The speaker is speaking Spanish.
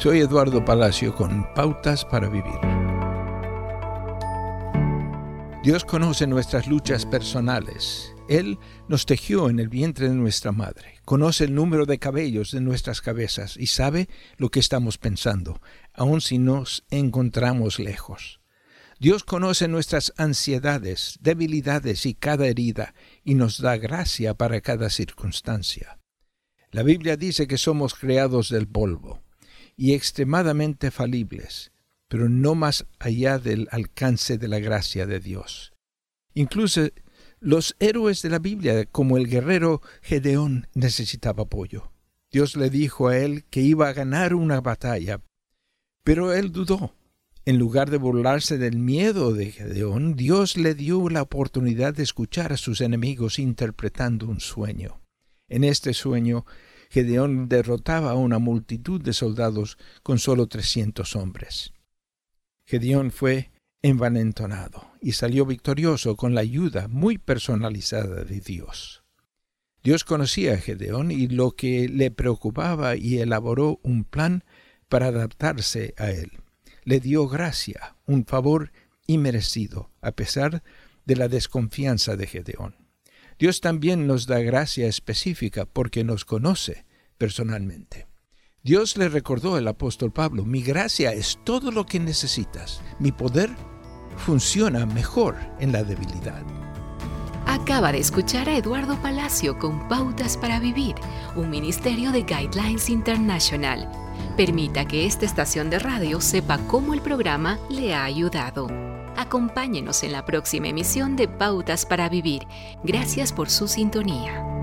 Soy Eduardo Palacio con Pautas para Vivir. Dios conoce nuestras luchas personales. Él nos tejió en el vientre de nuestra madre, conoce el número de cabellos de nuestras cabezas y sabe lo que estamos pensando, aun si nos encontramos lejos. Dios conoce nuestras ansiedades, debilidades y cada herida, y nos da gracia para cada circunstancia. La Biblia dice que somos creados del polvo y extremadamente falibles, pero no más allá del alcance de la gracia de Dios. Incluso los héroes de la Biblia, como el guerrero Gedeón, necesitaba apoyo. Dios le dijo a él que iba a ganar una batalla, pero él dudó en lugar de burlarse del miedo de Gedeón, Dios le dio la oportunidad de escuchar a sus enemigos interpretando un sueño. En este sueño, Gedeón derrotaba a una multitud de soldados con solo trescientos hombres. Gedeón fue envalentonado y salió victorioso con la ayuda muy personalizada de Dios. Dios conocía a Gedeón y lo que le preocupaba y elaboró un plan para adaptarse a él le dio gracia, un favor inmerecido, a pesar de la desconfianza de Gedeón. Dios también nos da gracia específica porque nos conoce personalmente. Dios le recordó al apóstol Pablo, mi gracia es todo lo que necesitas, mi poder funciona mejor en la debilidad. Acaba de escuchar a Eduardo Palacio con Pautas para Vivir, un ministerio de Guidelines International. Permita que esta estación de radio sepa cómo el programa le ha ayudado. Acompáñenos en la próxima emisión de Pautas para Vivir. Gracias por su sintonía.